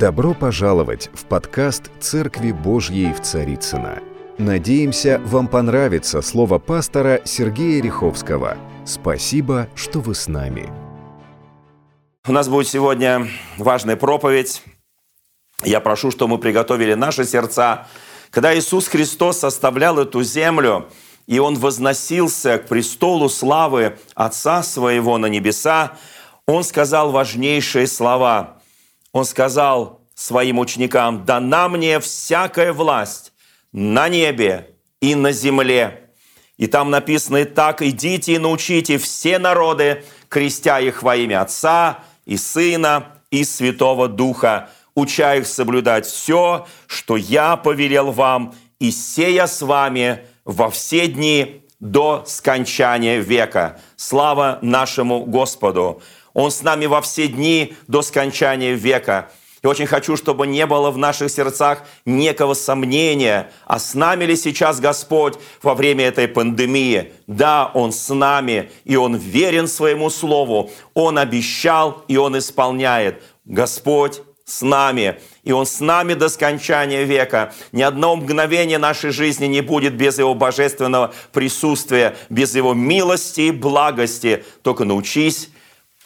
Добро пожаловать в подкаст «Церкви Божьей в Царицына. Надеемся, вам понравится слово пастора Сергея Риховского. Спасибо, что вы с нами. У нас будет сегодня важная проповедь. Я прошу, чтобы мы приготовили наши сердца. Когда Иисус Христос составлял эту землю, и Он возносился к престолу славы Отца Своего на небеса, Он сказал важнейшие слова – он сказал своим ученикам, «Дана мне всякая власть на небе и на земле». И там написано так, «Идите и научите все народы, крестя их во имя Отца и Сына и Святого Духа, уча их соблюдать все, что я повелел вам, и сея с вами во все дни до скончания века. Слава нашему Господу! Он с нами во все дни до скончания века. И очень хочу, чтобы не было в наших сердцах некого сомнения, а с нами ли сейчас Господь во время этой пандемии. Да, Он с нами, и Он верен своему Слову. Он обещал, и Он исполняет. Господь с нами, и Он с нами до скончания века. Ни одно мгновение нашей жизни не будет без Его божественного присутствия, без Его милости и благости. Только научись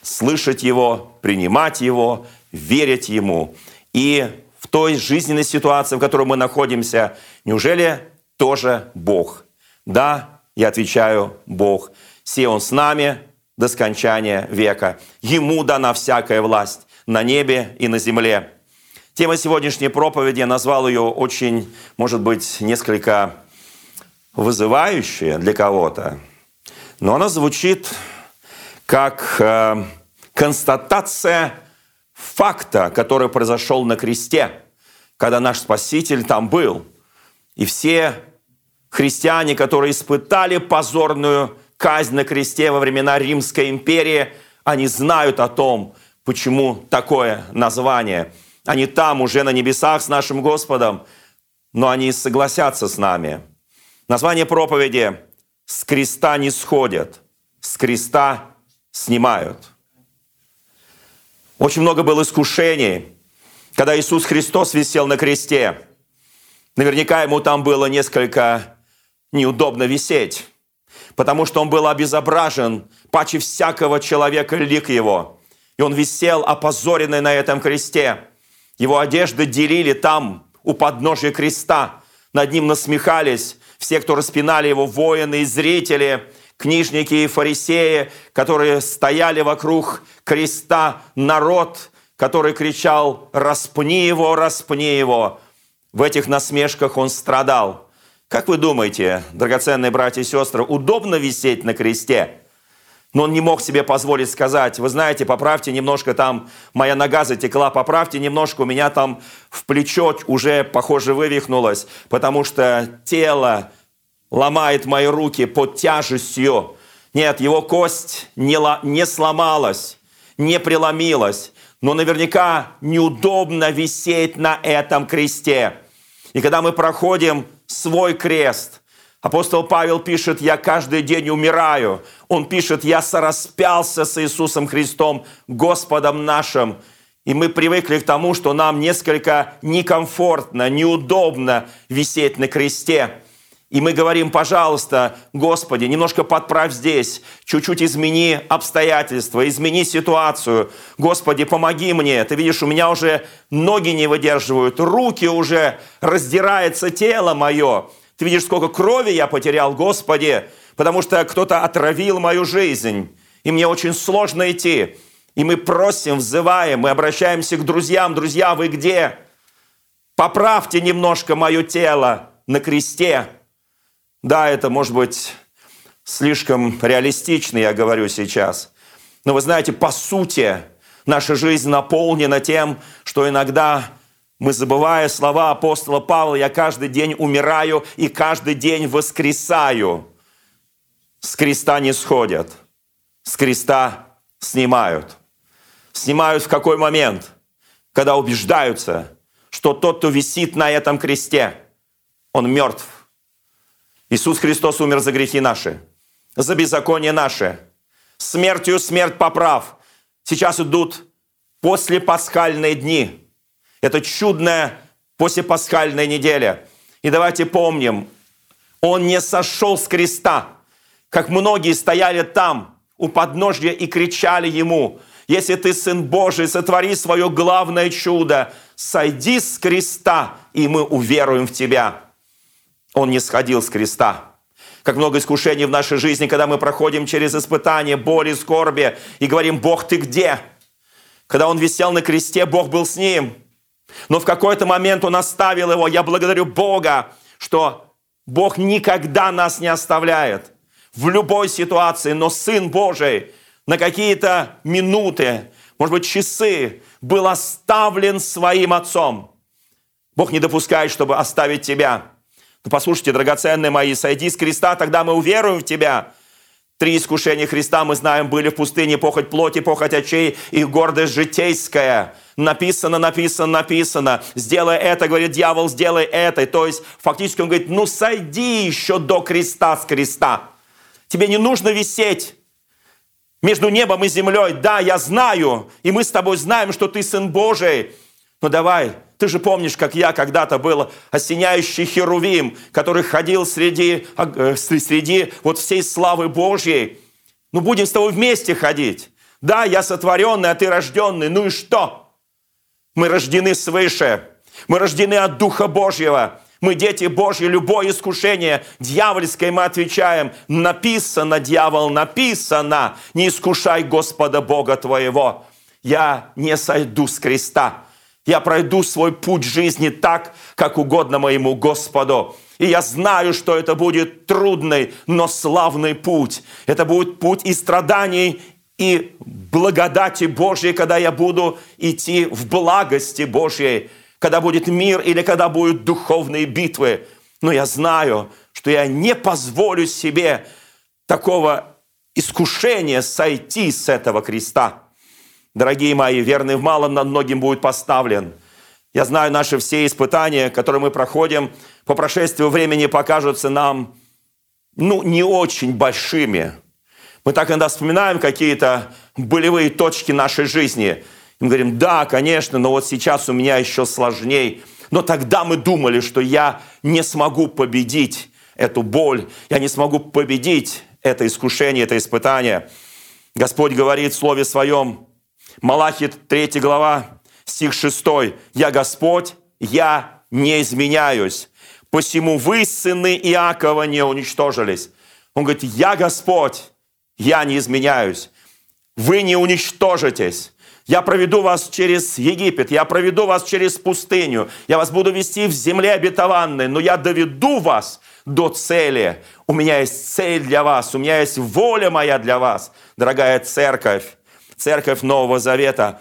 слышать Его, принимать Его, верить Ему. И в той жизненной ситуации, в которой мы находимся, неужели тоже Бог? Да, я отвечаю, Бог. Все Он с нами до скончания века. Ему дана всякая власть на небе и на земле. Тема сегодняшней проповеди, я назвал ее очень, может быть, несколько вызывающая для кого-то, но она звучит как э, констатация факта, который произошел на кресте, когда наш Спаситель там был. И все христиане, которые испытали позорную казнь на кресте во времена Римской империи, они знают о том, почему такое название. Они там уже на небесах с нашим Господом, но они согласятся с нами. Название проповеди «С креста не сходят, с креста снимают». Очень много было искушений, когда Иисус Христос висел на кресте. Наверняка ему там было несколько неудобно висеть, потому что он был обезображен паче всякого человека лик его. И он висел опозоренный на этом кресте. Его одежды делили там, у подножия креста. Над ним насмехались все, кто распинали его, воины и зрители – книжники и фарисеи, которые стояли вокруг креста, народ, который кричал «Распни его, распни его!» В этих насмешках он страдал. Как вы думаете, драгоценные братья и сестры, удобно висеть на кресте? Но он не мог себе позволить сказать, вы знаете, поправьте немножко там, моя нога затекла, поправьте немножко, у меня там в плечо уже, похоже, вывихнулось, потому что тело ломает мои руки под тяжестью. Нет, его кость не, не сломалась, не преломилась, но наверняка неудобно висеть на этом кресте. И когда мы проходим свой крест, апостол Павел пишет, я каждый день умираю. Он пишет, я сораспялся с Иисусом Христом, Господом нашим. И мы привыкли к тому, что нам несколько некомфортно, неудобно висеть на кресте. И мы говорим, пожалуйста, Господи, немножко подправь здесь, чуть-чуть измени обстоятельства, измени ситуацию. Господи, помоги мне. Ты видишь, у меня уже ноги не выдерживают, руки уже, раздирается тело мое. Ты видишь, сколько крови я потерял, Господи, потому что кто-то отравил мою жизнь. И мне очень сложно идти. И мы просим, взываем, мы обращаемся к друзьям. Друзья, вы где? Поправьте немножко мое тело на кресте. Да, это может быть слишком реалистично, я говорю сейчас. Но вы знаете, по сути, наша жизнь наполнена тем, что иногда мы, забывая слова апостола Павла, я каждый день умираю и каждый день воскресаю. С креста не сходят, с креста снимают. Снимают в какой момент? Когда убеждаются, что тот, кто висит на этом кресте, он мертв. Иисус Христос умер за грехи наши, за беззаконие наше. Смертью смерть поправ. Сейчас идут после пасхальные дни. Это чудная послепасхальная неделя. И давайте помним, Он не сошел с креста, как многие стояли там, у подножья, и кричали Ему, «Если Ты Сын Божий, сотвори свое главное чудо, сойди с креста, и мы уверуем в Тебя». Он не сходил с креста. Как много искушений в нашей жизни, когда мы проходим через испытания, боли, скорби и говорим, Бог, ты где? Когда он висел на кресте, Бог был с ним. Но в какой-то момент он оставил его. Я благодарю Бога, что Бог никогда нас не оставляет в любой ситуации, но Сын Божий на какие-то минуты, может быть, часы был оставлен своим Отцом. Бог не допускает, чтобы оставить тебя. Послушайте, драгоценные мои, сойди с креста, тогда мы уверуем в тебя. Три искушения Христа, мы знаем, были в пустыне, похоть плоти, похоть очей и гордость житейская. Написано, написано, написано. Сделай это, говорит дьявол, сделай это. То есть фактически он говорит, ну сойди еще до креста с креста. Тебе не нужно висеть между небом и землей. Да, я знаю, и мы с тобой знаем, что ты Сын Божий. Но давай, ты же помнишь, как я когда-то был осеняющий херувим, который ходил среди, э, среди вот всей славы Божьей. Ну, будем с тобой вместе ходить. Да, я сотворенный, а ты рожденный. Ну и что? Мы рождены свыше. Мы рождены от Духа Божьего. Мы дети Божьи, любое искушение дьявольское мы отвечаем. Написано, дьявол, написано, не искушай Господа Бога твоего. Я не сойду с креста. Я пройду свой путь жизни так, как угодно моему Господу. И я знаю, что это будет трудный, но славный путь. Это будет путь и страданий, и благодати Божьей, когда я буду идти в благости Божьей, когда будет мир или когда будут духовные битвы. Но я знаю, что я не позволю себе такого искушения сойти с этого креста. Дорогие мои, верный в малом над многим будет поставлен. Я знаю, наши все испытания, которые мы проходим, по прошествию времени покажутся нам, ну, не очень большими. Мы так иногда вспоминаем какие-то болевые точки нашей жизни. И мы говорим, да, конечно, но вот сейчас у меня еще сложнее. Но тогда мы думали, что я не смогу победить эту боль, я не смогу победить это искушение, это испытание. Господь говорит в Слове Своем, Малахи 3 глава, стих 6. «Я Господь, я не изменяюсь, посему вы, сыны Иакова, не уничтожились». Он говорит, «Я Господь, я не изменяюсь, вы не уничтожитесь». Я проведу вас через Египет, я проведу вас через пустыню, я вас буду вести в земле обетованной, но я доведу вас до цели. У меня есть цель для вас, у меня есть воля моя для вас, дорогая церковь церковь Нового Завета.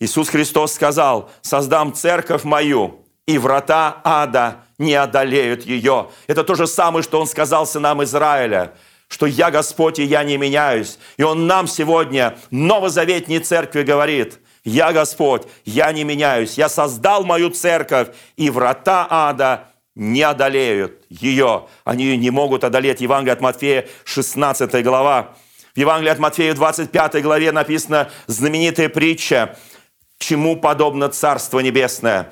Иисус Христос сказал, создам церковь мою, и врата ада не одолеют ее. Это то же самое, что Он сказал сынам Израиля, что «Я Господь, и я не меняюсь». И Он нам сегодня, новозаветней церкви, говорит, «Я Господь, я не меняюсь, я создал мою церковь, и врата ада не одолеют ее». Они не могут одолеть. Евангелие от Матфея, 16 глава. В Евангелии от Матфея 25 главе написана знаменитая притча «Чему подобно Царство Небесное?»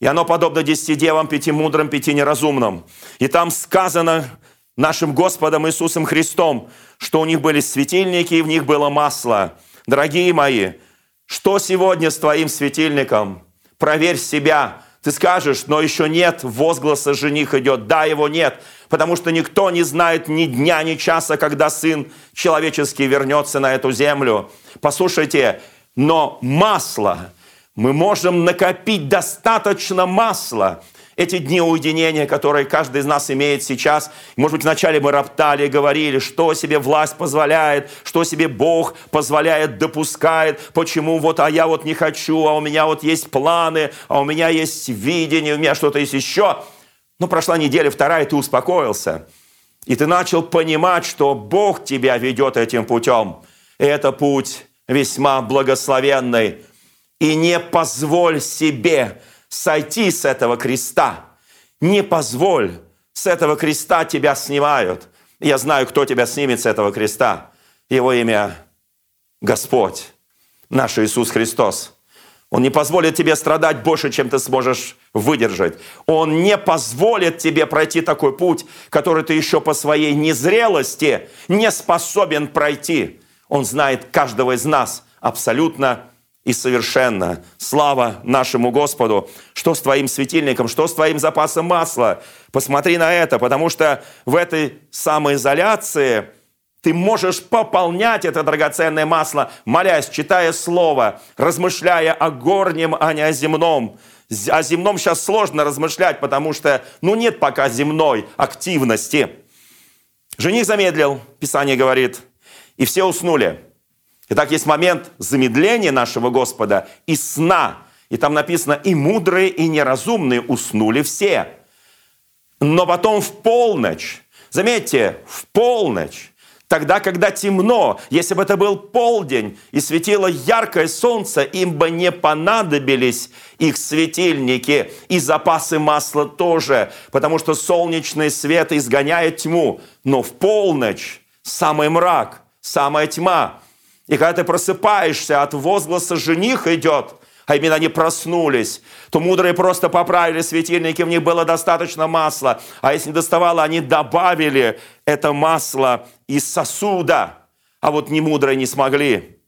И оно подобно десяти девам, пяти мудрым, пяти неразумным. И там сказано нашим Господом Иисусом Христом, что у них были светильники, и в них было масло. Дорогие мои, что сегодня с твоим светильником? Проверь себя, ты скажешь, но еще нет возгласа «жених идет». Да, его нет, потому что никто не знает ни дня, ни часа, когда Сын человеческий вернется на эту землю. Послушайте, но масло, мы можем накопить достаточно масла, эти дни уединения, которые каждый из нас имеет сейчас. Может быть, вначале мы роптали, говорили, что себе власть позволяет, что себе Бог позволяет, допускает, почему вот, а я вот не хочу, а у меня вот есть планы, а у меня есть видение, у меня что-то есть еще. Но прошла неделя, вторая, ты успокоился. И ты начал понимать, что Бог тебя ведет этим путем. И это путь весьма благословенный. И не позволь себе сойти с этого креста. Не позволь, с этого креста тебя снимают. Я знаю, кто тебя снимет с этого креста. Его имя Господь, наш Иисус Христос. Он не позволит тебе страдать больше, чем ты сможешь выдержать. Он не позволит тебе пройти такой путь, который ты еще по своей незрелости не способен пройти. Он знает каждого из нас абсолютно и совершенно. Слава нашему Господу. Что с твоим светильником, что с твоим запасом масла? Посмотри на это, потому что в этой самоизоляции ты можешь пополнять это драгоценное масло, молясь, читая Слово, размышляя о горнем, а не о земном. О земном сейчас сложно размышлять, потому что ну, нет пока земной активности. Жених замедлил, Писание говорит, и все уснули. Итак, есть момент замедления нашего Господа и сна. И там написано, и мудрые, и неразумные уснули все. Но потом в полночь, заметьте, в полночь, Тогда, когда темно, если бы это был полдень и светило яркое солнце, им бы не понадобились их светильники и запасы масла тоже, потому что солнечный свет изгоняет тьму. Но в полночь самый мрак, самая тьма. И когда ты просыпаешься, от возгласа «жених идет», а именно они проснулись, то мудрые просто поправили светильники, в них было достаточно масла. А если не доставало, они добавили это масло из сосуда. А вот не мудрые не смогли.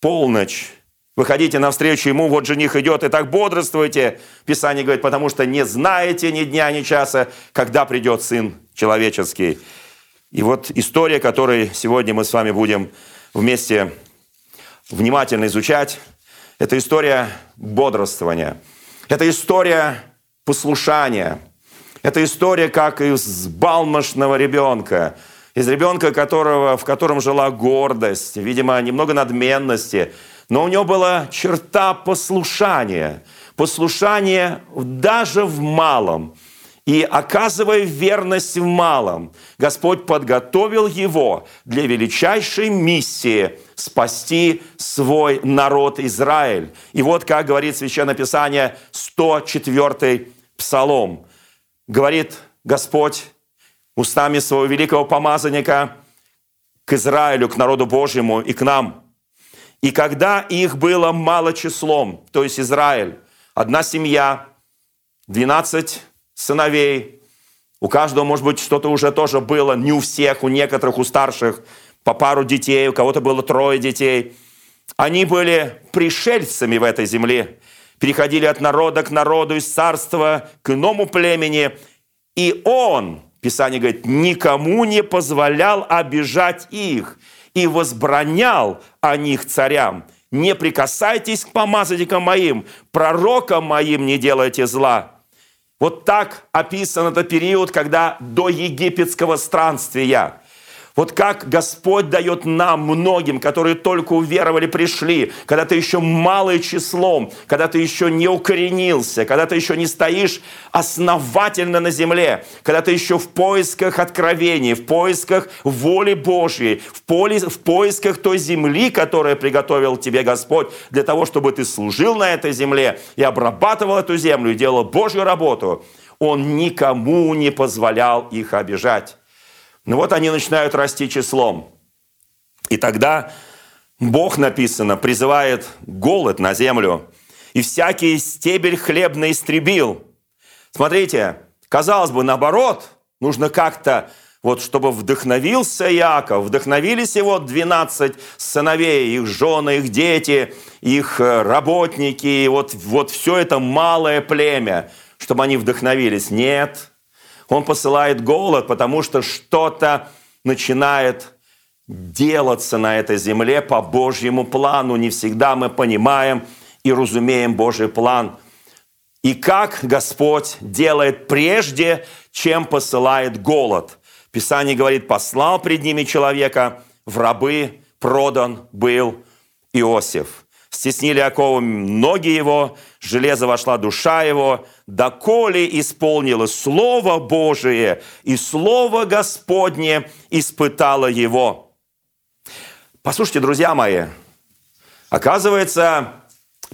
Полночь. Выходите навстречу ему, вот жених идет, и так бодрствуйте. Писание говорит, потому что не знаете ни дня, ни часа, когда придет Сын Человеческий. И вот история, которой сегодня мы с вами будем вместе внимательно изучать, это история бодрствования. Это история послушания. Это история как из балмошного ребенка, из ребенка, которого, в котором жила гордость, видимо, немного надменности, но у него была черта послушания. Послушание даже в малом. И оказывая верность в малом, Господь подготовил его для величайшей миссии – спасти свой народ Израиль. И вот как говорит Священное Писание, 104 Псалом. Говорит Господь устами своего великого помазанника к Израилю, к народу Божьему и к нам. И когда их было мало числом, то есть Израиль, одна семья, 12 сыновей, у каждого, может быть, что-то уже тоже было, не у всех, у некоторых, у старших – по пару детей, у кого-то было трое детей. Они были пришельцами в этой земле, переходили от народа к народу, из царства к иному племени. И он, Писание говорит, никому не позволял обижать их и возбранял о них царям. Не прикасайтесь к помазанникам моим, пророкам моим не делайте зла. Вот так описан этот период, когда до египетского странствия – вот как Господь дает нам, многим, которые только уверовали, пришли, когда ты еще малое числом, когда ты еще не укоренился, когда ты еще не стоишь основательно на земле, когда ты еще в поисках откровений, в поисках воли Божьей, в, поле, в поисках той земли, которую приготовил тебе Господь, для того, чтобы ты служил на этой земле и обрабатывал эту землю и делал Божью работу, Он никому не позволял их обижать. Ну вот они начинают расти числом. И тогда Бог, написано, призывает голод на землю. И всякий стебель хлебный истребил. Смотрите, казалось бы, наоборот, нужно как-то вот чтобы вдохновился Иаков, вдохновились его 12 сыновей, их жены, их дети, их э, работники, вот, вот все это малое племя, чтобы они вдохновились. Нет, он посылает голод, потому что что-то начинает делаться на этой земле по Божьему плану. Не всегда мы понимаем и разумеем Божий план. И как Господь делает прежде, чем посылает голод. Писание говорит, послал пред ними человека, в рабы продан был Иосиф. Стеснили оковы ноги его, железо вошла душа его, доколе исполнилось Слово Божие, и Слово Господне испытало его. Послушайте, друзья мои, оказывается,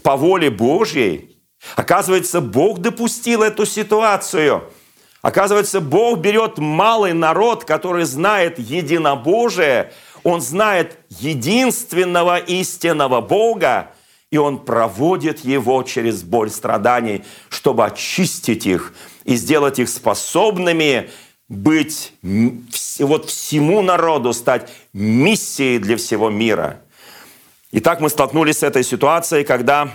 по воле Божьей, оказывается, Бог допустил эту ситуацию. Оказывается, Бог берет малый народ, который знает единобожие, он знает единственного истинного Бога, и Он проводит его через боль страданий, чтобы очистить их и сделать их способными быть вот всему народу, стать миссией для всего мира. Итак, мы столкнулись с этой ситуацией, когда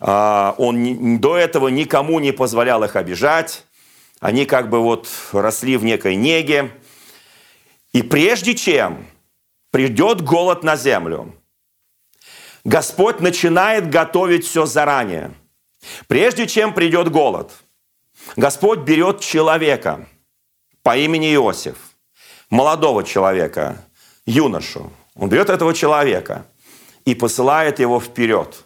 э, он до этого никому не позволял их обижать. Они как бы вот росли в некой неге. И прежде чем придет голод на землю, Господь начинает готовить все заранее. Прежде чем придет голод, Господь берет человека по имени Иосиф, молодого человека, юношу. Он берет этого человека и посылает его вперед.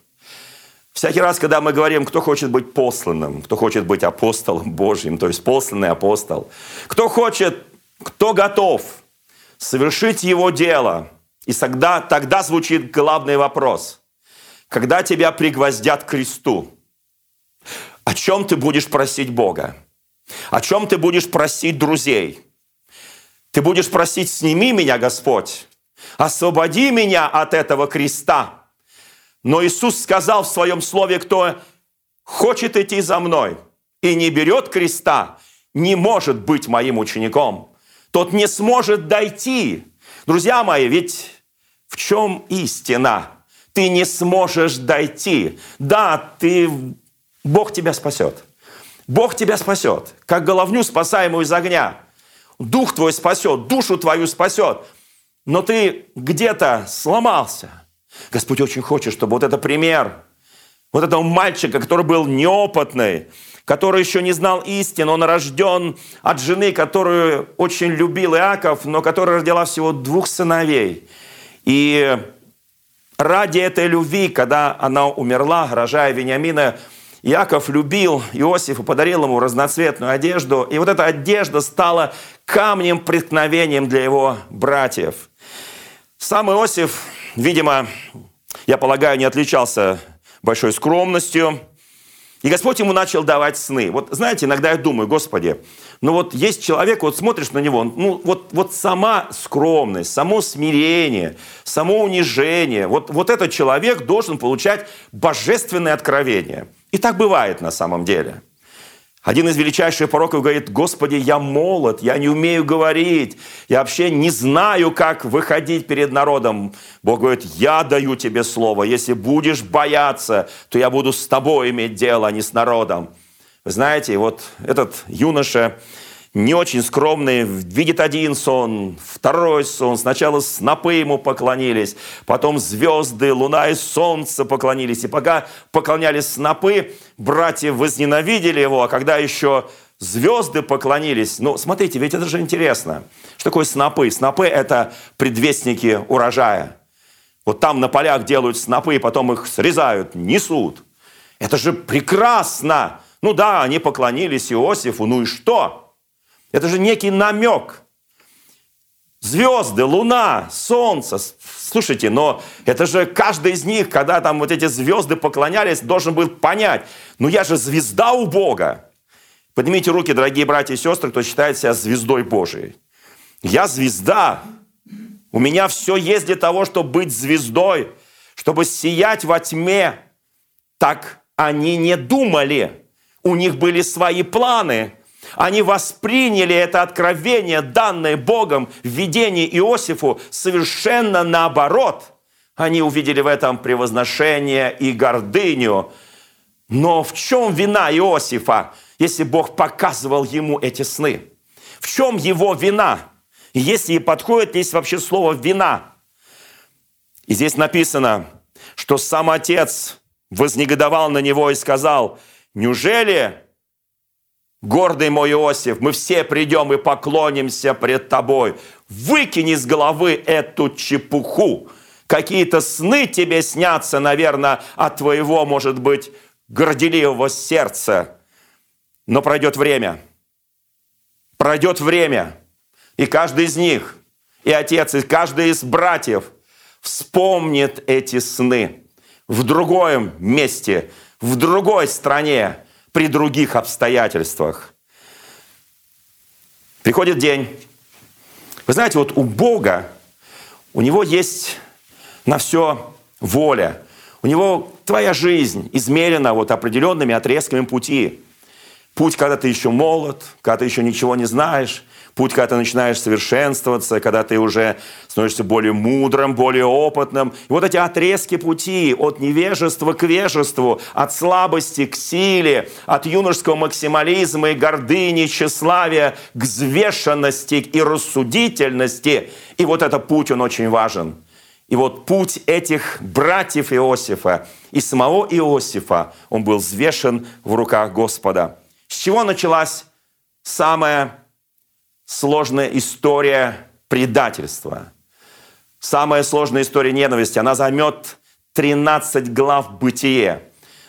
Всякий раз, когда мы говорим, кто хочет быть посланным, кто хочет быть апостолом Божьим, то есть посланный апостол, кто хочет, кто готов совершить его дело – и тогда, тогда звучит главный вопрос. Когда тебя пригвоздят к кресту, о чем ты будешь просить Бога? О чем ты будешь просить друзей? Ты будешь просить, сними меня, Господь, освободи меня от этого креста. Но Иисус сказал в своем слове, кто хочет идти за мной и не берет креста, не может быть моим учеником. Тот не сможет дойти. Друзья мои, ведь чем истина? Ты не сможешь дойти. Да, ты, Бог тебя спасет. Бог тебя спасет, как головню, спасаемую из огня. Дух твой спасет, душу твою спасет. Но ты где-то сломался. Господь очень хочет, чтобы вот это пример вот этого мальчика, который был неопытный, который еще не знал истины, он рожден от жены, которую очень любил Иаков, но которая родила всего двух сыновей – и ради этой любви, когда она умерла, рожая Вениамина, Яков любил Иосифа, подарил ему разноцветную одежду. И вот эта одежда стала камнем преткновением для его братьев. Сам Иосиф, видимо, я полагаю, не отличался большой скромностью. И Господь ему начал давать сны. Вот знаете, иногда я думаю, Господи, ну вот есть человек, вот смотришь на него, ну вот, вот сама скромность, само смирение, само унижение, вот, вот этот человек должен получать божественное откровение. И так бывает на самом деле. Один из величайших пороков говорит, Господи, я молод, я не умею говорить, я вообще не знаю, как выходить перед народом. Бог говорит, я даю тебе слово, если будешь бояться, то я буду с тобой иметь дело, а не с народом. Вы знаете, вот этот юноша, не очень скромный, видит один сон, второй сон. Сначала снопы ему поклонились, потом звезды, луна и солнце поклонились. И пока поклонялись снопы, братья возненавидели его, а когда еще звезды поклонились. Ну, смотрите, ведь это же интересно. Что такое снопы? Снопы – это предвестники урожая. Вот там на полях делают снопы, потом их срезают, несут. Это же прекрасно! Ну да, они поклонились Иосифу, ну и что? Это же некий намек. Звезды, луна, солнце. Слушайте, но это же каждый из них, когда там вот эти звезды поклонялись, должен был понять, ну я же звезда у Бога. Поднимите руки, дорогие братья и сестры, кто считает себя звездой Божией. Я звезда. У меня все есть для того, чтобы быть звездой, чтобы сиять во тьме. Так они не думали. У них были свои планы. Они восприняли это откровение, данное Богом в видении Иосифу, совершенно наоборот. Они увидели в этом превозношение и гордыню. Но в чем вина Иосифа, если Бог показывал ему эти сны? В чем его вина? Если подходит здесь вообще слово «вина», и здесь написано, что сам отец вознегодовал на него и сказал – Неужели, гордый мой Иосиф, мы все придем и поклонимся пред тобой? Выкини с головы эту чепуху. Какие-то сны тебе снятся, наверное, от твоего, может быть, горделивого сердца. Но пройдет время. Пройдет время. И каждый из них, и отец, и каждый из братьев вспомнит эти сны в другом месте – в другой стране, при других обстоятельствах. Приходит день. Вы знаете, вот у Бога, у Него есть на все воля. У него твоя жизнь измерена вот определенными отрезками пути. Путь, когда ты еще молод, когда ты еще ничего не знаешь, Путь, когда ты начинаешь совершенствоваться, когда ты уже становишься более мудрым, более опытным. И вот эти отрезки пути от невежества к вежеству, от слабости к силе, от юношеского максимализма и гордыни, тщеславия к взвешенности и рассудительности. И вот этот путь, он очень важен. И вот путь этих братьев Иосифа и самого Иосифа, он был взвешен в руках Господа. С чего началась самая сложная история предательства. Самая сложная история ненависти. Она займет 13 глав бытие.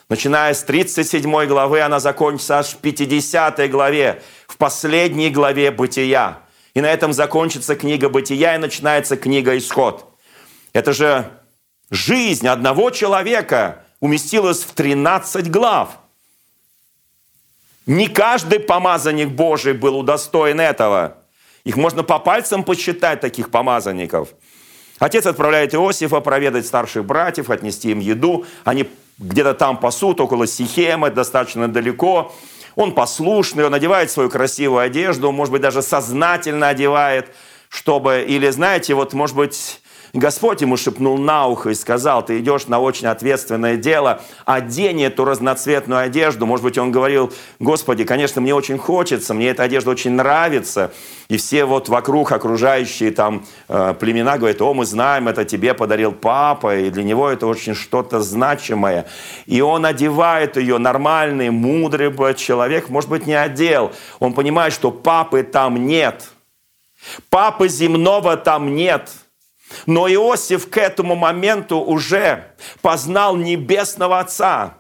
Начиная с 37 главы, она закончится аж в 50 главе, в последней главе бытия. И на этом закончится книга бытия и начинается книга исход. Это же жизнь одного человека уместилась в 13 глав. Не каждый помазанник Божий был удостоен этого. Их можно по пальцам посчитать, таких помазанников. Отец отправляет Иосифа проведать старших братьев, отнести им еду. Они где-то там пасут, около Сихемы, достаточно далеко. Он послушный, он одевает свою красивую одежду, может быть, даже сознательно одевает, чтобы, или, знаете, вот, может быть, Господь ему шепнул на ухо и сказал, ты идешь на очень ответственное дело, одень эту разноцветную одежду. Может быть, он говорил, Господи, конечно, мне очень хочется, мне эта одежда очень нравится. И все вот вокруг окружающие там э, племена говорят, о, мы знаем, это тебе подарил папа, и для него это очень что-то значимое. И он одевает ее, нормальный, мудрый человек, может быть, не одел. Он понимает, что папы там нет. Папы земного там нет – но Иосиф к этому моменту уже познал небесного Отца.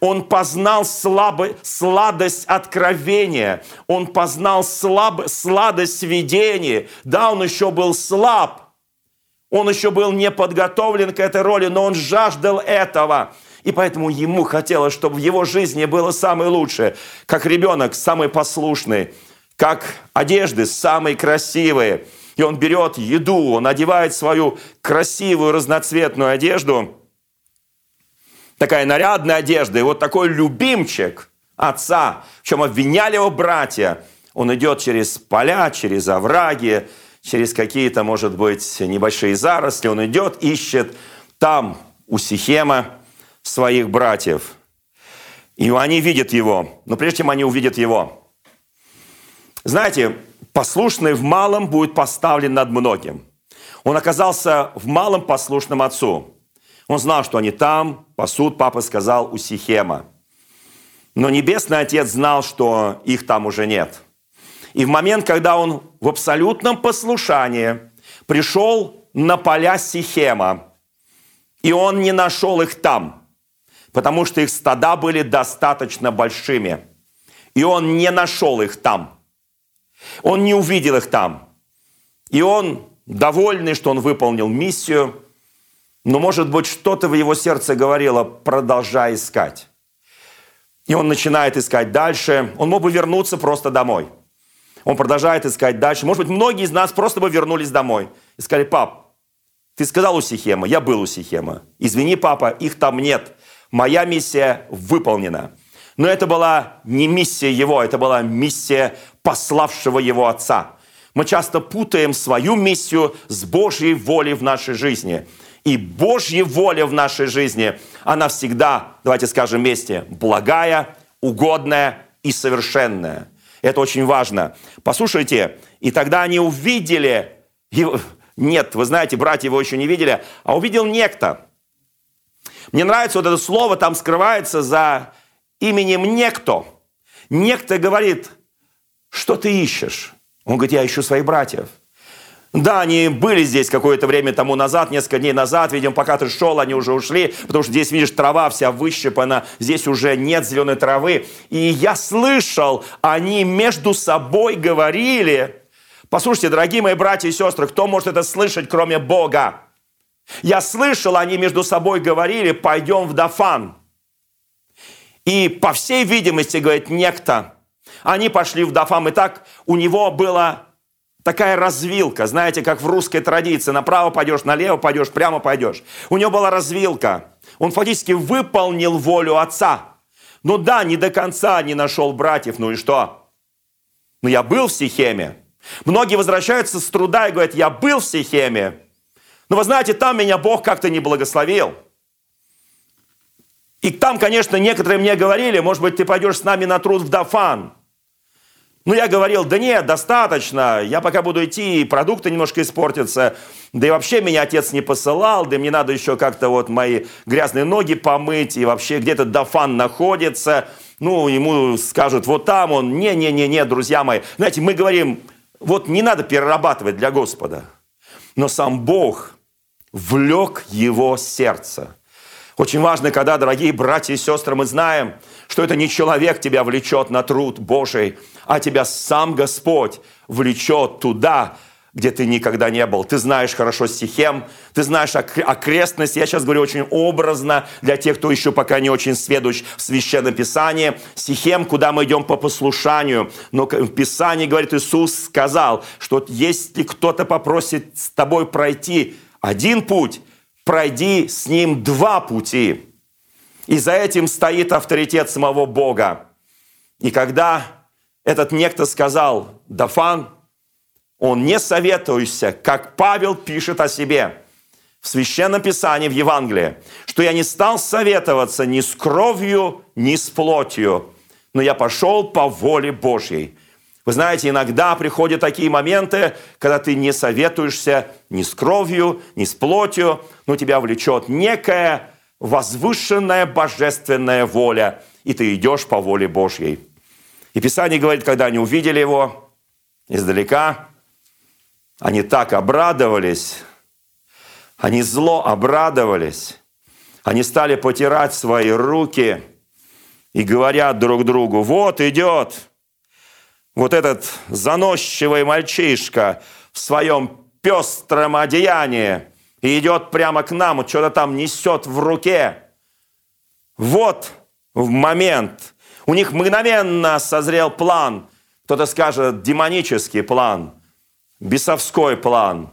Он познал слабо, сладость откровения. Он познал слаб, сладость видения. Да, он еще был слаб. Он еще был не подготовлен к этой роли, но он жаждал этого. И поэтому ему хотелось, чтобы в его жизни было самое лучшее. Как ребенок, самый послушный. Как одежды, самые красивые – и он берет еду, он одевает свою красивую разноцветную одежду, такая нарядная одежда, и вот такой любимчик отца, в чем обвиняли его братья, он идет через поля, через овраги, через какие-то, может быть, небольшие заросли, он идет, ищет там у Сихема своих братьев. И они видят его. Но прежде чем они увидят его, знаете, послушный в малом будет поставлен над многим. Он оказался в малом послушным отцу. Он знал, что они там, пасут, папа сказал, у Сихема. Но Небесный Отец знал, что их там уже нет. И в момент, когда он в абсолютном послушании пришел на поля Сихема, и он не нашел их там, потому что их стада были достаточно большими. И он не нашел их там – он не увидел их там. И он, довольный, что он выполнил миссию, но, может быть, что-то в его сердце говорило, продолжай искать. И он начинает искать дальше. Он мог бы вернуться просто домой. Он продолжает искать дальше. Может быть, многие из нас просто бы вернулись домой и сказали, пап, ты сказал у Сихема, я был у Сихема. Извини, папа, их там нет. Моя миссия выполнена. Но это была не миссия его, это была миссия пославшего его Отца. Мы часто путаем свою миссию с Божьей волей в нашей жизни. И Божья воля в нашей жизни, она всегда, давайте скажем вместе, благая, угодная и совершенная. Это очень важно. Послушайте, и тогда они увидели, нет, вы знаете, братья его еще не видели, а увидел некто. Мне нравится вот это слово, там скрывается за именем некто. Некто говорит, что ты ищешь? Он говорит, я ищу своих братьев. Да, они были здесь какое-то время тому назад, несколько дней назад, видимо, пока ты шел, они уже ушли, потому что здесь, видишь, трава вся выщипана, здесь уже нет зеленой травы. И я слышал, они между собой говорили. Послушайте, дорогие мои братья и сестры, кто может это слышать, кроме Бога? Я слышал, они между собой говорили, пойдем в Дафан. И по всей видимости, говорит некто, они пошли в Дафам, и так у него была такая развилка, знаете, как в русской традиции. Направо пойдешь, налево пойдешь, прямо пойдешь. У него была развилка. Он фактически выполнил волю отца. Ну да, не до конца не нашел братьев, ну и что? Ну я был в Сихеме. Многие возвращаются с труда и говорят, я был в Сихеме. Но вы знаете, там меня Бог как-то не благословил. И там, конечно, некоторые мне говорили, может быть, ты пойдешь с нами на труд в Дафан. Ну, я говорил, да нет, достаточно, я пока буду идти, продукты немножко испортятся, да и вообще меня отец не посылал, да мне надо еще как-то вот мои грязные ноги помыть, и вообще где-то Дафан находится, ну, ему скажут, вот там он, не-не-не-не, друзья мои. Знаете, мы говорим, вот не надо перерабатывать для Господа, но сам Бог влек его сердце – очень важно, когда, дорогие братья и сестры, мы знаем, что это не человек тебя влечет на труд Божий, а тебя сам Господь влечет туда, где ты никогда не был. Ты знаешь хорошо стихем, ты знаешь окрестность. Я сейчас говорю очень образно для тех, кто еще пока не очень сведущ в Священном Писании. Стихем, куда мы идем по послушанию. Но в Писании, говорит Иисус, сказал, что если кто-то попросит с тобой пройти один путь, пройди с ним два пути. И за этим стоит авторитет самого Бога. И когда этот некто сказал, Дафан, он не советуйся, как Павел пишет о себе в Священном Писании, в Евангелии, что я не стал советоваться ни с кровью, ни с плотью, но я пошел по воле Божьей. Вы знаете, иногда приходят такие моменты, когда ты не советуешься ни с кровью, ни с плотью, но тебя влечет некая возвышенная божественная воля, и ты идешь по воле Божьей. И Писание говорит, когда они увидели его издалека, они так обрадовались, они зло обрадовались, они стали потирать свои руки и говорят друг другу, вот идет вот этот заносчивый мальчишка в своем пестром одеянии и идет прямо к нам, что-то там несет в руке. Вот в момент. У них мгновенно созрел план. Кто-то скажет демонический план, бесовской план.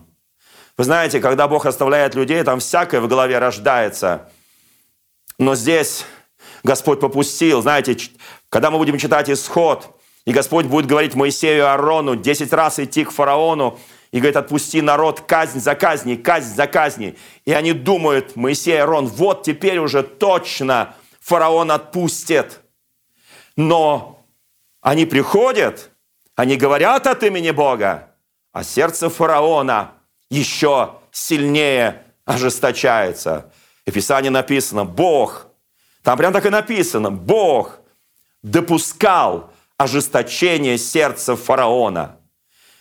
Вы знаете, когда Бог оставляет людей, там всякое в голове рождается. Но здесь Господь попустил. Знаете, когда мы будем читать исход – и Господь будет говорить Моисею и Аарону, 10 раз идти к фараону, и говорит, отпусти народ казнь за казней, казнь за казней. И они думают, Моисей и Аарон, вот теперь уже точно фараон отпустит. Но они приходят, они говорят от имени Бога, а сердце фараона еще сильнее ожесточается. И в Писании написано, Бог, там прям так и написано, Бог допускал ожесточение сердца фараона.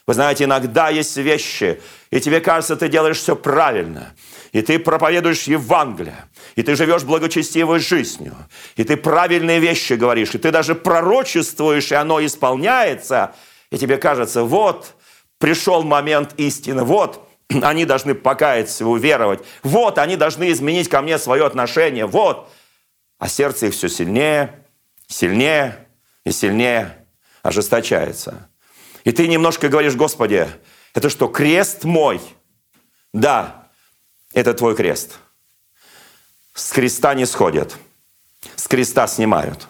Вы знаете, иногда есть вещи, и тебе кажется, ты делаешь все правильно, и ты проповедуешь Евангелие, и ты живешь благочестивой жизнью, и ты правильные вещи говоришь, и ты даже пророчествуешь, и оно исполняется, и тебе кажется, вот пришел момент истины, вот они должны покаяться уверовать, вот они должны изменить ко мне свое отношение, вот. А сердце их все сильнее, сильнее, и сильнее ожесточается. И ты немножко говоришь, Господи, это что, крест мой? Да, это твой крест. С креста не сходят, с креста снимают.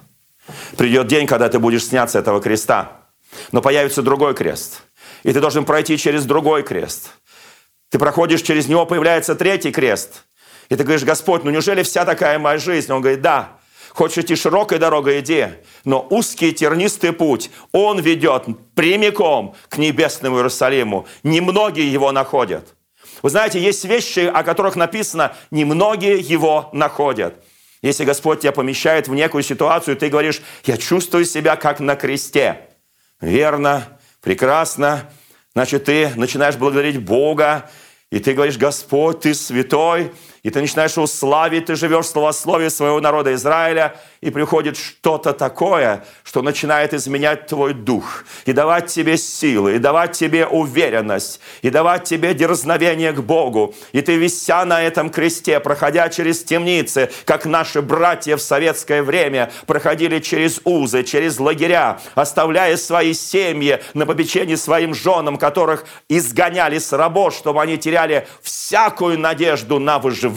Придет день, когда ты будешь снять с этого креста, но появится другой крест, и ты должен пройти через другой крест. Ты проходишь через него, появляется третий крест, и ты говоришь, Господь, ну неужели вся такая моя жизнь? Он говорит, да, Хочешь идти широкой дорогой, иди. Но узкий тернистый путь, он ведет прямиком к небесному Иерусалиму. Немногие его находят. Вы знаете, есть вещи, о которых написано, немногие его находят. Если Господь тебя помещает в некую ситуацию, ты говоришь, я чувствую себя как на кресте. Верно, прекрасно. Значит, ты начинаешь благодарить Бога, и ты говоришь, Господь, ты святой, и ты начинаешь его славить, ты живешь в словословии своего народа Израиля, и приходит что-то такое, что начинает изменять твой дух, и давать тебе силы, и давать тебе уверенность, и давать тебе дерзновение к Богу. И ты, вися на этом кресте, проходя через темницы, как наши братья в советское время проходили через узы, через лагеря, оставляя свои семьи на попечении своим женам, которых изгоняли с работ, чтобы они теряли всякую надежду на выживание,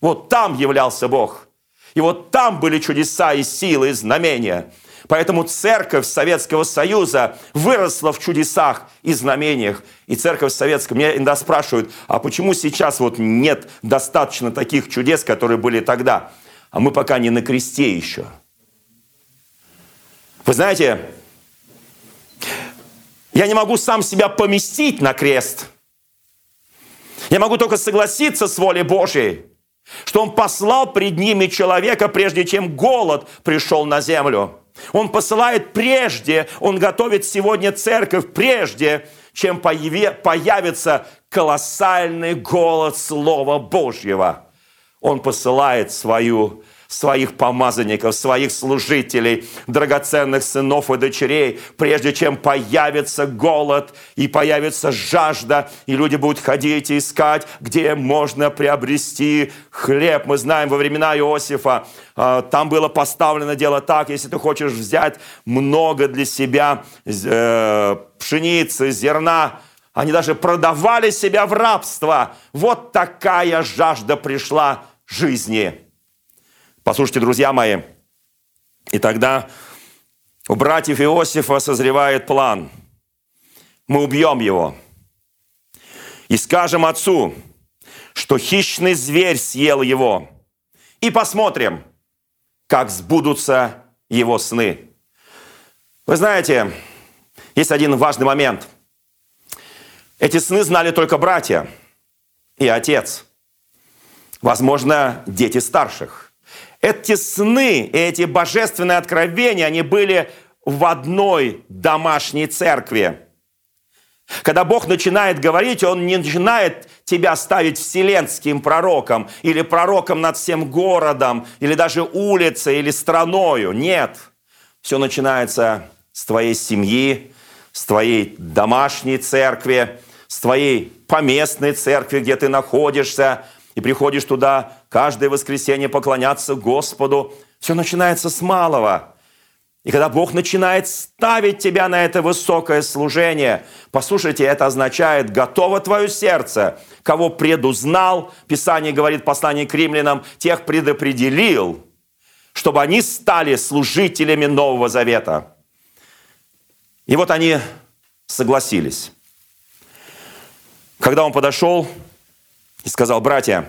Вот там являлся Бог. И вот там были чудеса и силы, и знамения. Поэтому церковь Советского Союза выросла в чудесах и знамениях. И церковь советская, меня иногда спрашивают, а почему сейчас вот нет достаточно таких чудес, которые были тогда? А мы пока не на кресте еще. Вы знаете, я не могу сам себя поместить на крест. Я могу только согласиться с волей Божьей, что Он послал пред ними человека, прежде чем голод пришел на землю. Он посылает прежде, Он готовит сегодня церковь прежде, чем появится колоссальный голод Слова Божьего. Он посылает свою своих помазанников, своих служителей, драгоценных сынов и дочерей, прежде чем появится голод и появится жажда, и люди будут ходить и искать, где можно приобрести хлеб. Мы знаем, во времена Иосифа а, там было поставлено дело так, если ты хочешь взять много для себя э, пшеницы, зерна, они даже продавали себя в рабство. Вот такая жажда пришла жизни. Послушайте, друзья мои, и тогда у братьев Иосифа созревает план. Мы убьем его. И скажем отцу, что хищный зверь съел его. И посмотрим, как сбудутся его сны. Вы знаете, есть один важный момент. Эти сны знали только братья и отец. Возможно, дети старших. Эти сны, эти божественные откровения, они были в одной домашней церкви. Когда Бог начинает говорить, Он не начинает тебя ставить вселенским пророком или пророком над всем городом, или даже улицей, или страною. Нет. Все начинается с твоей семьи, с твоей домашней церкви, с твоей поместной церкви, где ты находишься, и приходишь туда каждое воскресенье поклоняться Господу. Все начинается с малого. И когда Бог начинает ставить тебя на это высокое служение, послушайте, это означает, готово твое сердце, кого предузнал, Писание говорит в послании к римлянам, тех предопределил, чтобы они стали служителями Нового Завета. И вот они согласились. Когда он подошел и сказал, братья,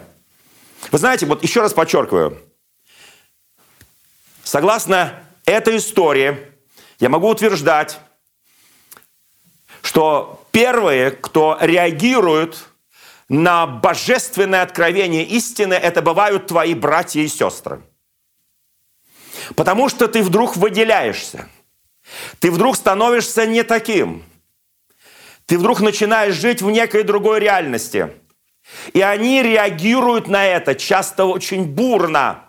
вы знаете, вот еще раз подчеркиваю, согласно этой истории, я могу утверждать, что первые, кто реагируют на божественное откровение истины, это бывают твои братья и сестры. Потому что ты вдруг выделяешься. Ты вдруг становишься не таким. Ты вдруг начинаешь жить в некой другой реальности – и они реагируют на это часто очень бурно.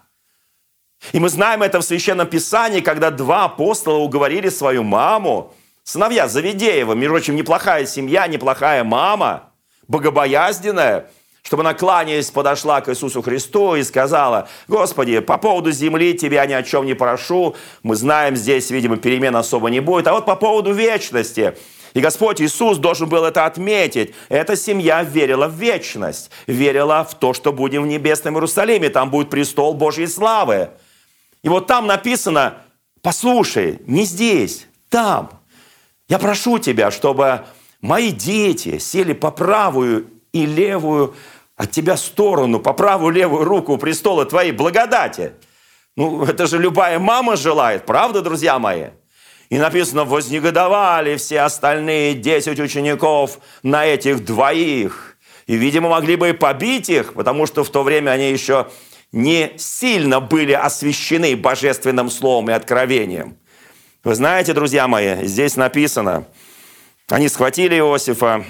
И мы знаем это в Священном Писании, когда два апостола уговорили свою маму, сыновья Завидеева, между прочим, неплохая семья, неплохая мама, богобоязненная, чтобы она, кланяясь, подошла к Иисусу Христу и сказала, «Господи, по поводу земли тебя ни о чем не прошу, мы знаем, здесь, видимо, перемен особо не будет, а вот по поводу вечности – и Господь Иисус должен был это отметить. Эта семья верила в вечность, верила в то, что будем в небесном Иерусалиме, там будет престол Божьей славы. И вот там написано, послушай, не здесь, там. Я прошу тебя, чтобы мои дети сели по правую и левую от тебя сторону, по правую левую руку престола твоей благодати. Ну, это же любая мама желает, правда, друзья мои? И написано, вознегодовали все остальные десять учеников на этих двоих. И, видимо, могли бы и побить их, потому что в то время они еще не сильно были освящены божественным словом и откровением. Вы знаете, друзья мои, здесь написано, они схватили Иосифа,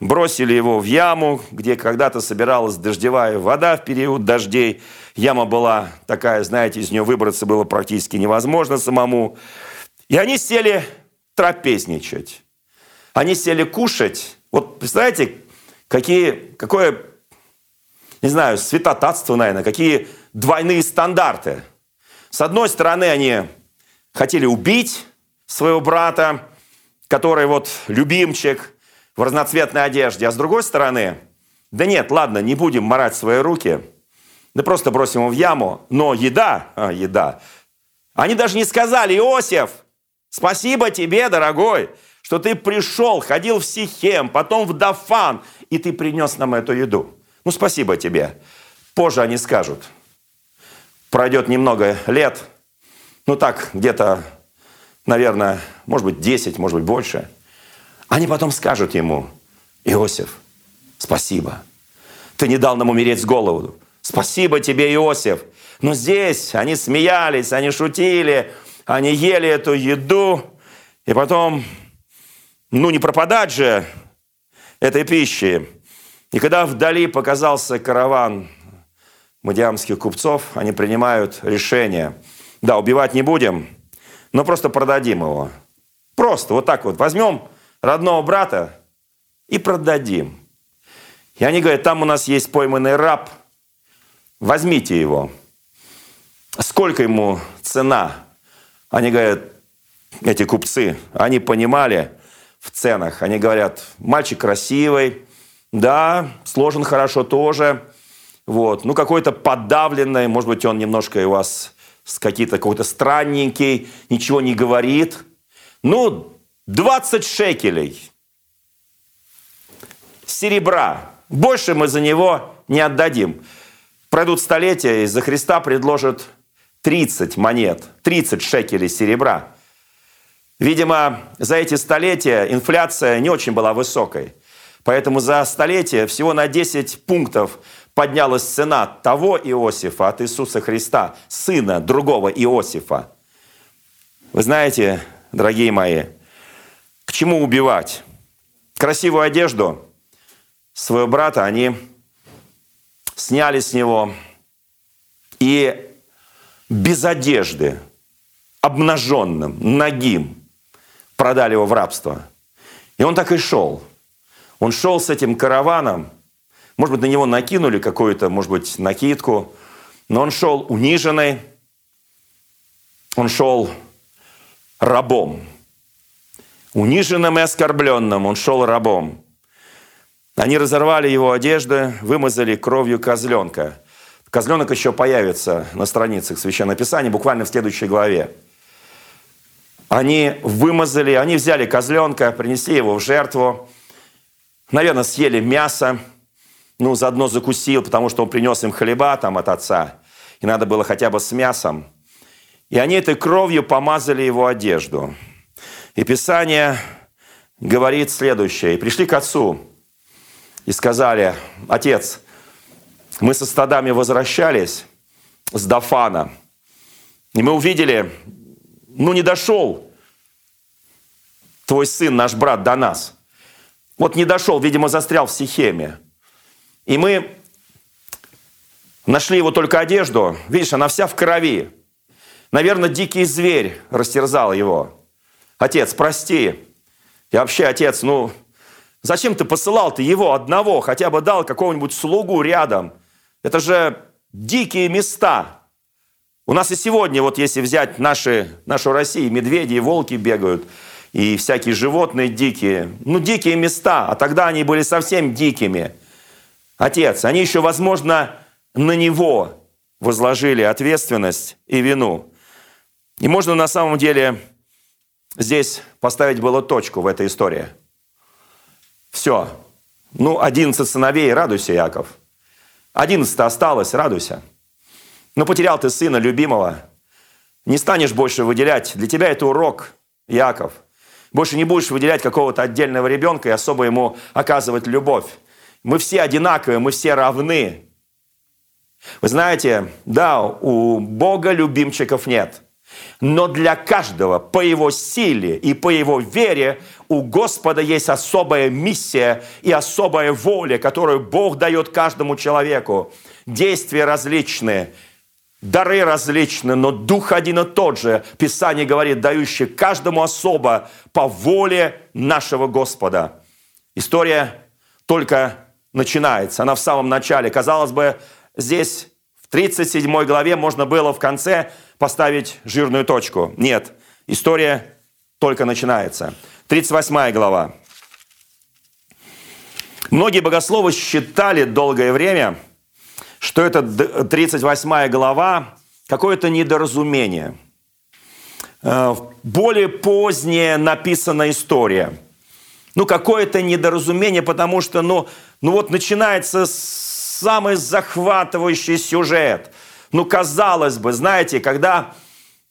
бросили его в яму, где когда-то собиралась дождевая вода в период дождей. Яма была такая, знаете, из нее выбраться было практически невозможно самому. И они сели трапезничать. Они сели кушать. Вот представляете, какие, какое, не знаю, святотатство, наверное, какие двойные стандарты. С одной стороны, они хотели убить своего брата, который вот любимчик в разноцветной одежде, а с другой стороны, да нет, ладно, не будем морать свои руки, да просто бросим его в яму. Но еда, а, еда. Они даже не сказали, Иосиф, спасибо тебе, дорогой, что ты пришел, ходил в Сихем, потом в Дафан, и ты принес нам эту еду. Ну, спасибо тебе. Позже они скажут. Пройдет немного лет, ну так, где-то, наверное, может быть, 10, может быть, больше. Они потом скажут ему, Иосиф, спасибо. Ты не дал нам умереть с голоду. Спасибо тебе, Иосиф. Но здесь они смеялись, они шутили, они ели эту еду. И потом, ну не пропадать же этой пищи. И когда вдали показался караван мадиамских купцов, они принимают решение. Да, убивать не будем, но просто продадим его. Просто вот так вот возьмем родного брата и продадим. И они говорят, там у нас есть пойманный раб, возьмите его. Сколько ему цена? Они говорят, эти купцы, они понимали в ценах. Они говорят, мальчик красивый, да, сложен хорошо тоже. Вот. Ну, какой-то подавленный, может быть, он немножко у вас какие-то какой-то странненький, ничего не говорит. Ну, 20 шекелей серебра. Больше мы за него не отдадим. Пройдут столетия, и за Христа предложат 30 монет, 30 шекелей серебра. Видимо, за эти столетия инфляция не очень была высокой. Поэтому за столетие всего на 10 пунктов поднялась цена того Иосифа от Иисуса Христа, сына другого Иосифа. Вы знаете, дорогие мои, к чему убивать? Красивую одежду своего брата они сняли с него и без одежды, обнаженным, нагим, продали его в рабство. И он так и шел. Он шел с этим караваном. Может быть, на него накинули какую-то, может быть, накидку. Но он шел униженный. Он шел рабом. Униженным и оскорбленным он шел рабом. Они разорвали его одежды, вымазали кровью козленка. Козленок еще появится на страницах Священного Писания, буквально в следующей главе. Они вымазали, они взяли козленка, принесли его в жертву. Наверное, съели мясо, ну, заодно закусил, потому что он принес им хлеба там от отца. И надо было хотя бы с мясом. И они этой кровью помазали его одежду. И Писание говорит следующее. «И пришли к отцу, и сказали, отец, мы со стадами возвращались с Дафана, и мы увидели, ну не дошел твой сын, наш брат, до нас. Вот не дошел, видимо, застрял в Сихеме. И мы нашли его только одежду. Видишь, она вся в крови. Наверное, дикий зверь растерзал его. Отец, прости. И вообще, отец, ну, Зачем ты посылал ты его одного, хотя бы дал какого-нибудь слугу рядом? Это же дикие места. У нас и сегодня, вот если взять наши, нашу Россию, медведи и волки бегают, и всякие животные дикие. Ну, дикие места, а тогда они были совсем дикими. Отец, они еще, возможно, на него возложили ответственность и вину. И можно на самом деле здесь поставить было точку в этой истории – все. Ну, 11 сыновей, радуйся, Яков. 11 осталось, радуйся. Ну, потерял ты сына любимого. Не станешь больше выделять. Для тебя это урок, Яков. Больше не будешь выделять какого-то отдельного ребенка и особо ему оказывать любовь. Мы все одинаковые, мы все равны. Вы знаете, да, у Бога любимчиков нет. Но для каждого по его силе и по его вере у Господа есть особая миссия и особая воля, которую Бог дает каждому человеку. Действия различные, дары различные, но Дух один и тот же. Писание говорит, дающий каждому особо по воле нашего Господа. История только начинается. Она в самом начале. Казалось бы, здесь 37 главе можно было в конце поставить жирную точку. Нет, история только начинается. 38 глава. Многие богословы считали долгое время, что это 38 глава, какое-то недоразумение. Э, более поздняя написана история. Ну, какое-то недоразумение, потому что, ну, ну вот начинается самый захватывающий сюжет. Ну, казалось бы, знаете, когда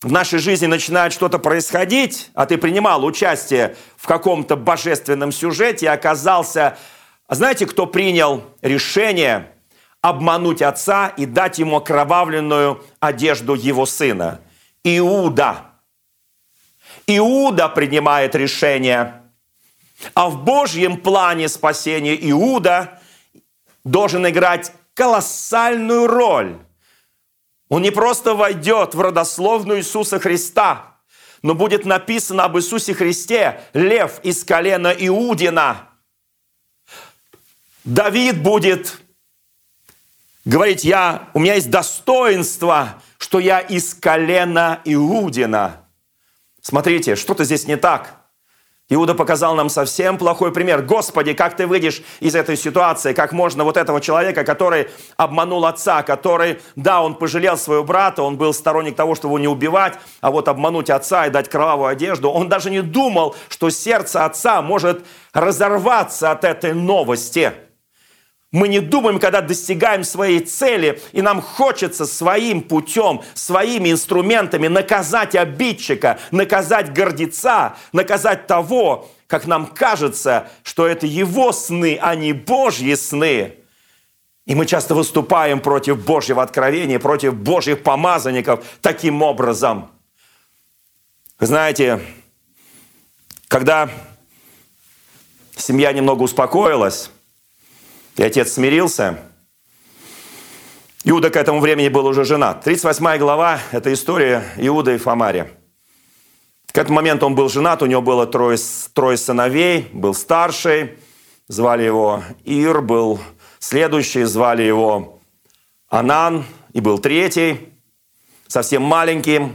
в нашей жизни начинает что-то происходить, а ты принимал участие в каком-то божественном сюжете оказался... Знаете, кто принял решение обмануть отца и дать ему окровавленную одежду его сына? Иуда. Иуда принимает решение. А в Божьем плане спасения Иуда должен играть колоссальную роль. Он не просто войдет в родословную Иисуса Христа, но будет написано об Иисусе Христе «Лев из колена Иудина». Давид будет говорить, я, у меня есть достоинство, что я из колена Иудина. Смотрите, что-то здесь не так – Иуда показал нам совсем плохой пример. Господи, как ты выйдешь из этой ситуации? Как можно вот этого человека, который обманул отца, который, да, он пожалел своего брата, он был сторонник того, чтобы его не убивать, а вот обмануть отца и дать кровавую одежду. Он даже не думал, что сердце отца может разорваться от этой новости – мы не думаем, когда достигаем своей цели, и нам хочется своим путем, своими инструментами наказать обидчика, наказать гордеца, наказать того, как нам кажется, что это его сны, а не Божьи сны. И мы часто выступаем против Божьего откровения, против Божьих помазанников таким образом. Вы знаете, когда семья немного успокоилась, и отец смирился. Иуда к этому времени был уже женат. 38 глава – это история Иуда и Фомари. К этому моменту он был женат, у него было трое, трое сыновей, был старший, звали его Ир, был следующий, звали его Анан, и был третий, совсем маленький.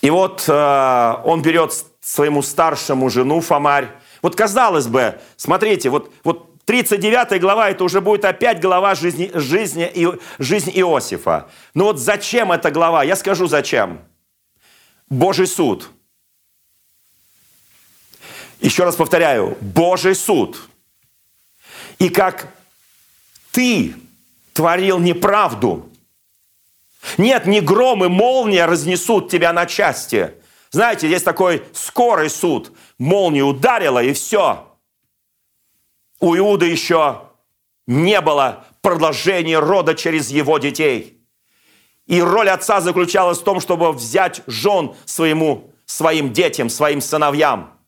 И вот э, он берет своему старшему жену Фомарь. Вот казалось бы, смотрите, вот, вот 39 глава, это уже будет опять глава жизни, жизни, жизнь Иосифа. Но вот зачем эта глава? Я скажу зачем. Божий суд. Еще раз повторяю, Божий суд. И как ты творил неправду. Нет, не гром и молния разнесут тебя на части. Знаете, есть такой скорый суд. Молния ударила, и все у Иуды еще не было продолжения рода через его детей. И роль отца заключалась в том, чтобы взять жен своему, своим детям, своим сыновьям.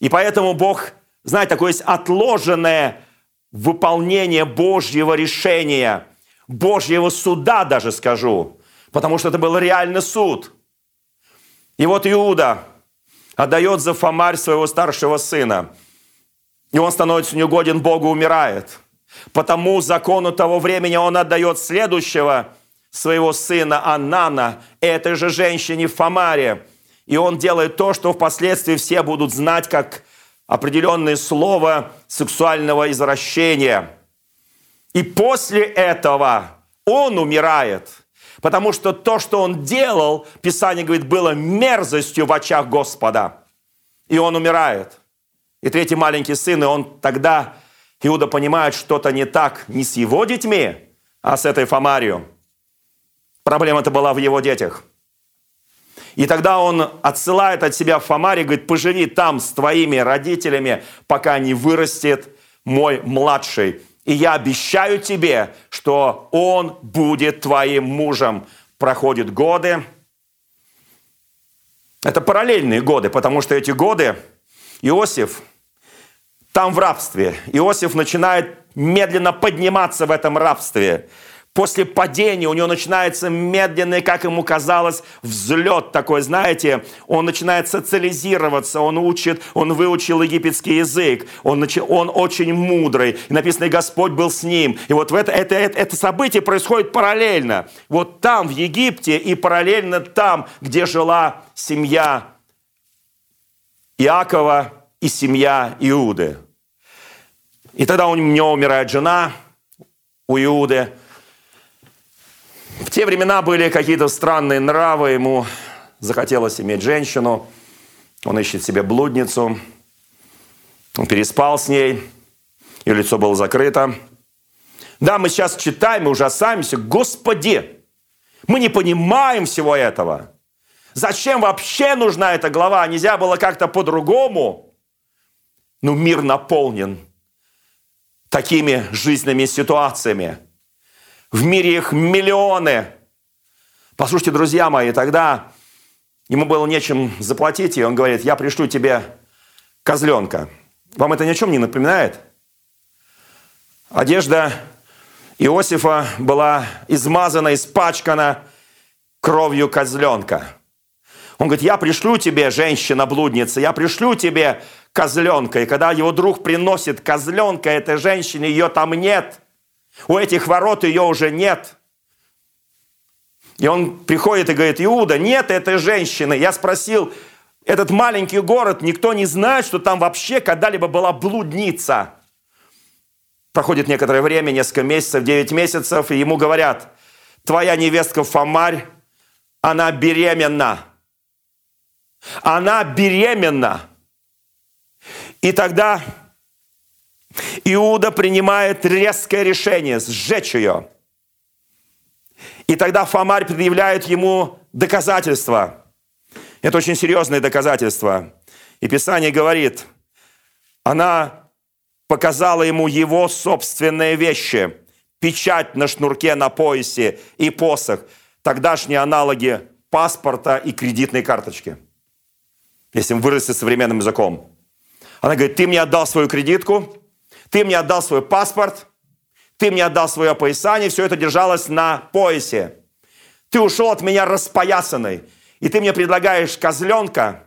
И поэтому Бог, знаете, такое есть отложенное выполнение Божьего решения, Божьего суда даже скажу, потому что это был реальный суд. И вот Иуда отдает за Фомарь своего старшего сына – и он становится неугоден Богу, умирает. Потому закону того времени он отдает следующего своего сына Аннана, этой же женщине в Фомаре. И он делает то, что впоследствии все будут знать как определенное слово сексуального извращения. И после этого он умирает, потому что то, что он делал, Писание говорит, было мерзостью в очах Господа. И он умирает – и третий маленький сын, и он тогда, Иуда понимает, что-то не так не с его детьми, а с этой Фомарию. Проблема-то была в его детях. И тогда он отсылает от себя Фомари, говорит, поживи там с твоими родителями, пока не вырастет мой младший. И я обещаю тебе, что он будет твоим мужем. Проходят годы. Это параллельные годы, потому что эти годы Иосиф – там в рабстве. Иосиф начинает медленно подниматься в этом рабстве. После падения у него начинается медленный, как ему казалось, взлет такой, знаете, он начинает социализироваться, он учит, он выучил египетский язык, он, нач... он очень мудрый, и написано, Господь был с ним. И вот это, это, это, это событие происходит параллельно. Вот там, в Египте, и параллельно там, где жила семья Иакова и семья Иуды. И тогда у него умирает жена, у Иуды. В те времена были какие-то странные нравы, ему захотелось иметь женщину, он ищет себе блудницу, он переспал с ней, ее лицо было закрыто. Да, мы сейчас читаем и ужасаемся, Господи, мы не понимаем всего этого. Зачем вообще нужна эта глава? Нельзя было как-то по-другому. Ну, мир наполнен такими жизненными ситуациями. В мире их миллионы. Послушайте, друзья мои, тогда ему было нечем заплатить, и он говорит, я пришлю тебе козленка. Вам это ни о чем не напоминает? Одежда Иосифа была измазана, испачкана кровью козленка. Он говорит, я пришлю тебе, женщина-блудница, я пришлю тебе козленка. И когда его друг приносит козленка этой женщине, ее там нет. У этих ворот ее уже нет. И он приходит и говорит, Иуда, нет этой женщины. Я спросил, этот маленький город, никто не знает, что там вообще когда-либо была блудница. Проходит некоторое время, несколько месяцев, 9 месяцев, и ему говорят, твоя невестка Фомарь, она беременна. Она беременна. И тогда Иуда принимает резкое решение сжечь ее. И тогда Фомарь предъявляет ему доказательства. Это очень серьезные доказательства. И Писание говорит, она показала ему его собственные вещи. Печать на шнурке на поясе и посох. Тогдашние аналоги паспорта и кредитной карточки – если выразиться современным языком. Она говорит, ты мне отдал свою кредитку, ты мне отдал свой паспорт, ты мне отдал свое опоясание, все это держалось на поясе. Ты ушел от меня распоясанный, и ты мне предлагаешь козленка.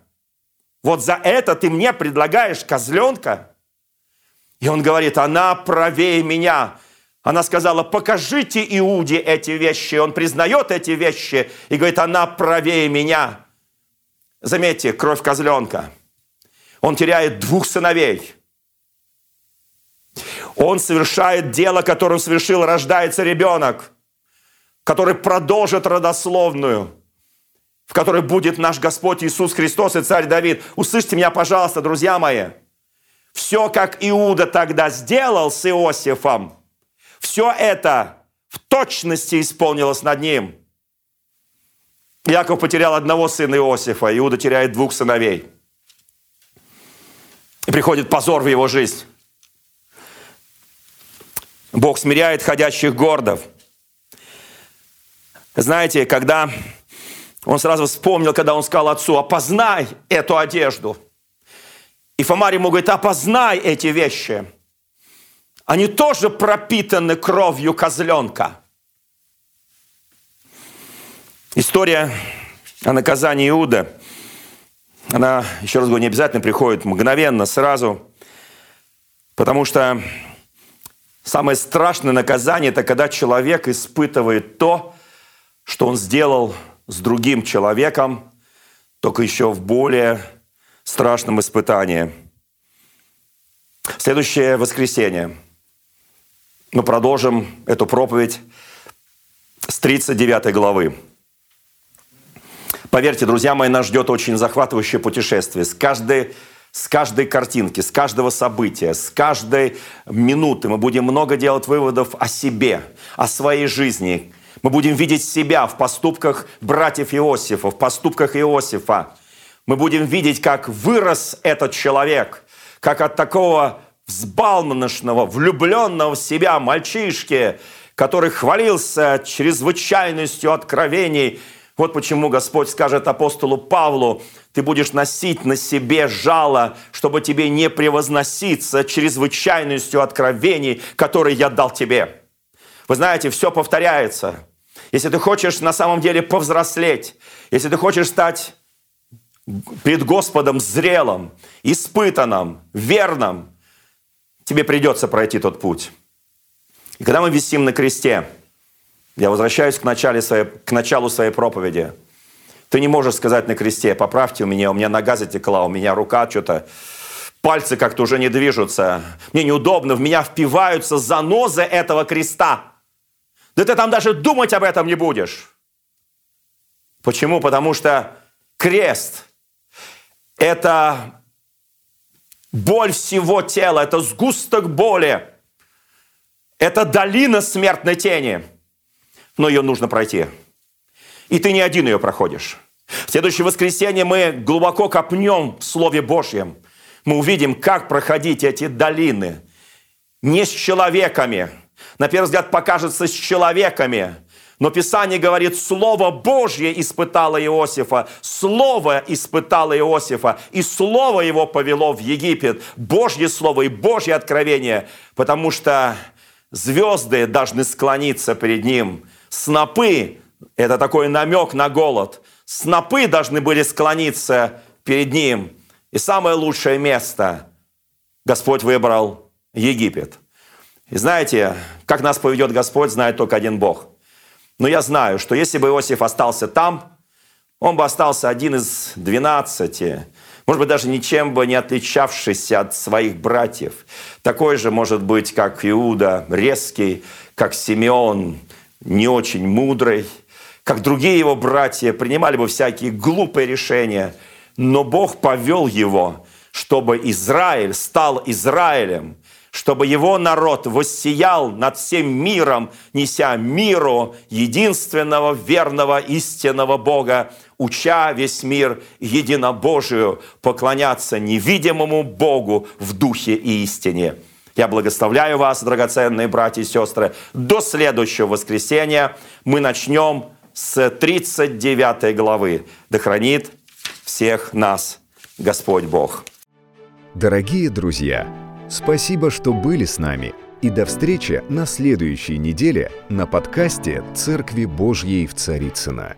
Вот за это ты мне предлагаешь козленка. И он говорит, она правее меня. Она сказала, покажите Иуде эти вещи. Он признает эти вещи и говорит, она правее меня. Заметьте, кровь козленка. Он теряет двух сыновей. Он совершает дело, которое совершил, рождается ребенок, который продолжит родословную, в которой будет наш Господь Иисус Христос и царь Давид. Услышьте меня, пожалуйста, друзья мои. Все, как Иуда тогда сделал с Иосифом, все это в точности исполнилось над ним – Яков потерял одного сына Иосифа, Иуда теряет двух сыновей. И приходит позор в его жизнь. Бог смиряет ходящих гордов. Знаете, когда он сразу вспомнил, когда он сказал отцу, опознай эту одежду. И Фомарь ему говорит, опознай эти вещи. Они тоже пропитаны кровью козленка. История о наказании Иуда, она, еще раз говорю, не обязательно приходит мгновенно, сразу, потому что самое страшное наказание – это когда человек испытывает то, что он сделал с другим человеком, только еще в более страшном испытании. Следующее воскресенье мы продолжим эту проповедь с 39 главы. Поверьте, друзья мои, нас ждет очень захватывающее путешествие. С каждой, с каждой картинки, с каждого события, с каждой минуты мы будем много делать выводов о себе, о своей жизни. Мы будем видеть себя в поступках братьев Иосифа, в поступках Иосифа. Мы будем видеть, как вырос этот человек, как от такого взбалмошного, влюбленного в себя мальчишки, который хвалился чрезвычайностью откровений – вот почему Господь скажет апостолу Павлу, ты будешь носить на себе жало, чтобы тебе не превозноситься чрезвычайностью откровений, которые я дал тебе. Вы знаете, все повторяется. Если ты хочешь на самом деле повзрослеть, если ты хочешь стать перед Господом зрелым, испытанным, верным, тебе придется пройти тот путь. И когда мы висим на кресте – я возвращаюсь к, начале своей, к началу своей проповеди. Ты не можешь сказать на кресте, поправьте у меня, у меня нога затекла, у меня рука что-то, пальцы как-то уже не движутся, мне неудобно, в меня впиваются занозы этого креста. Да ты там даже думать об этом не будешь. Почему? Потому что крест – это боль всего тела, это сгусток боли, это долина смертной тени, но ее нужно пройти. И ты не один ее проходишь. В следующее воскресенье мы глубоко копнем в Слове Божьем. Мы увидим, как проходить эти долины. Не с человеками. На первый взгляд покажется с человеками. Но Писание говорит, Слово Божье испытало Иосифа, Слово испытало Иосифа, и Слово его повело в Египет. Божье Слово и Божье откровение, потому что звезды должны склониться перед ним. Снопы – это такой намек на голод. Снопы должны были склониться перед ним. И самое лучшее место Господь выбрал Египет. И знаете, как нас поведет Господь, знает только один Бог – но я знаю, что если бы Иосиф остался там, он бы остался один из двенадцати, может быть, даже ничем бы не отличавшийся от своих братьев. Такой же, может быть, как Иуда, резкий, как Симеон, не очень мудрый, как другие его братья, принимали бы всякие глупые решения. Но Бог повел его, чтобы Израиль стал Израилем, чтобы его народ воссиял над всем миром, неся миру единственного верного истинного Бога, уча весь мир единобожию поклоняться невидимому Богу в духе и истине. Я благословляю вас, драгоценные братья и сестры. До следующего воскресенья мы начнем с 39 главы. Да хранит всех нас Господь Бог. Дорогие друзья! Спасибо, что были с нами. И до встречи на следующей неделе на подкасте «Церкви Божьей в Царицына.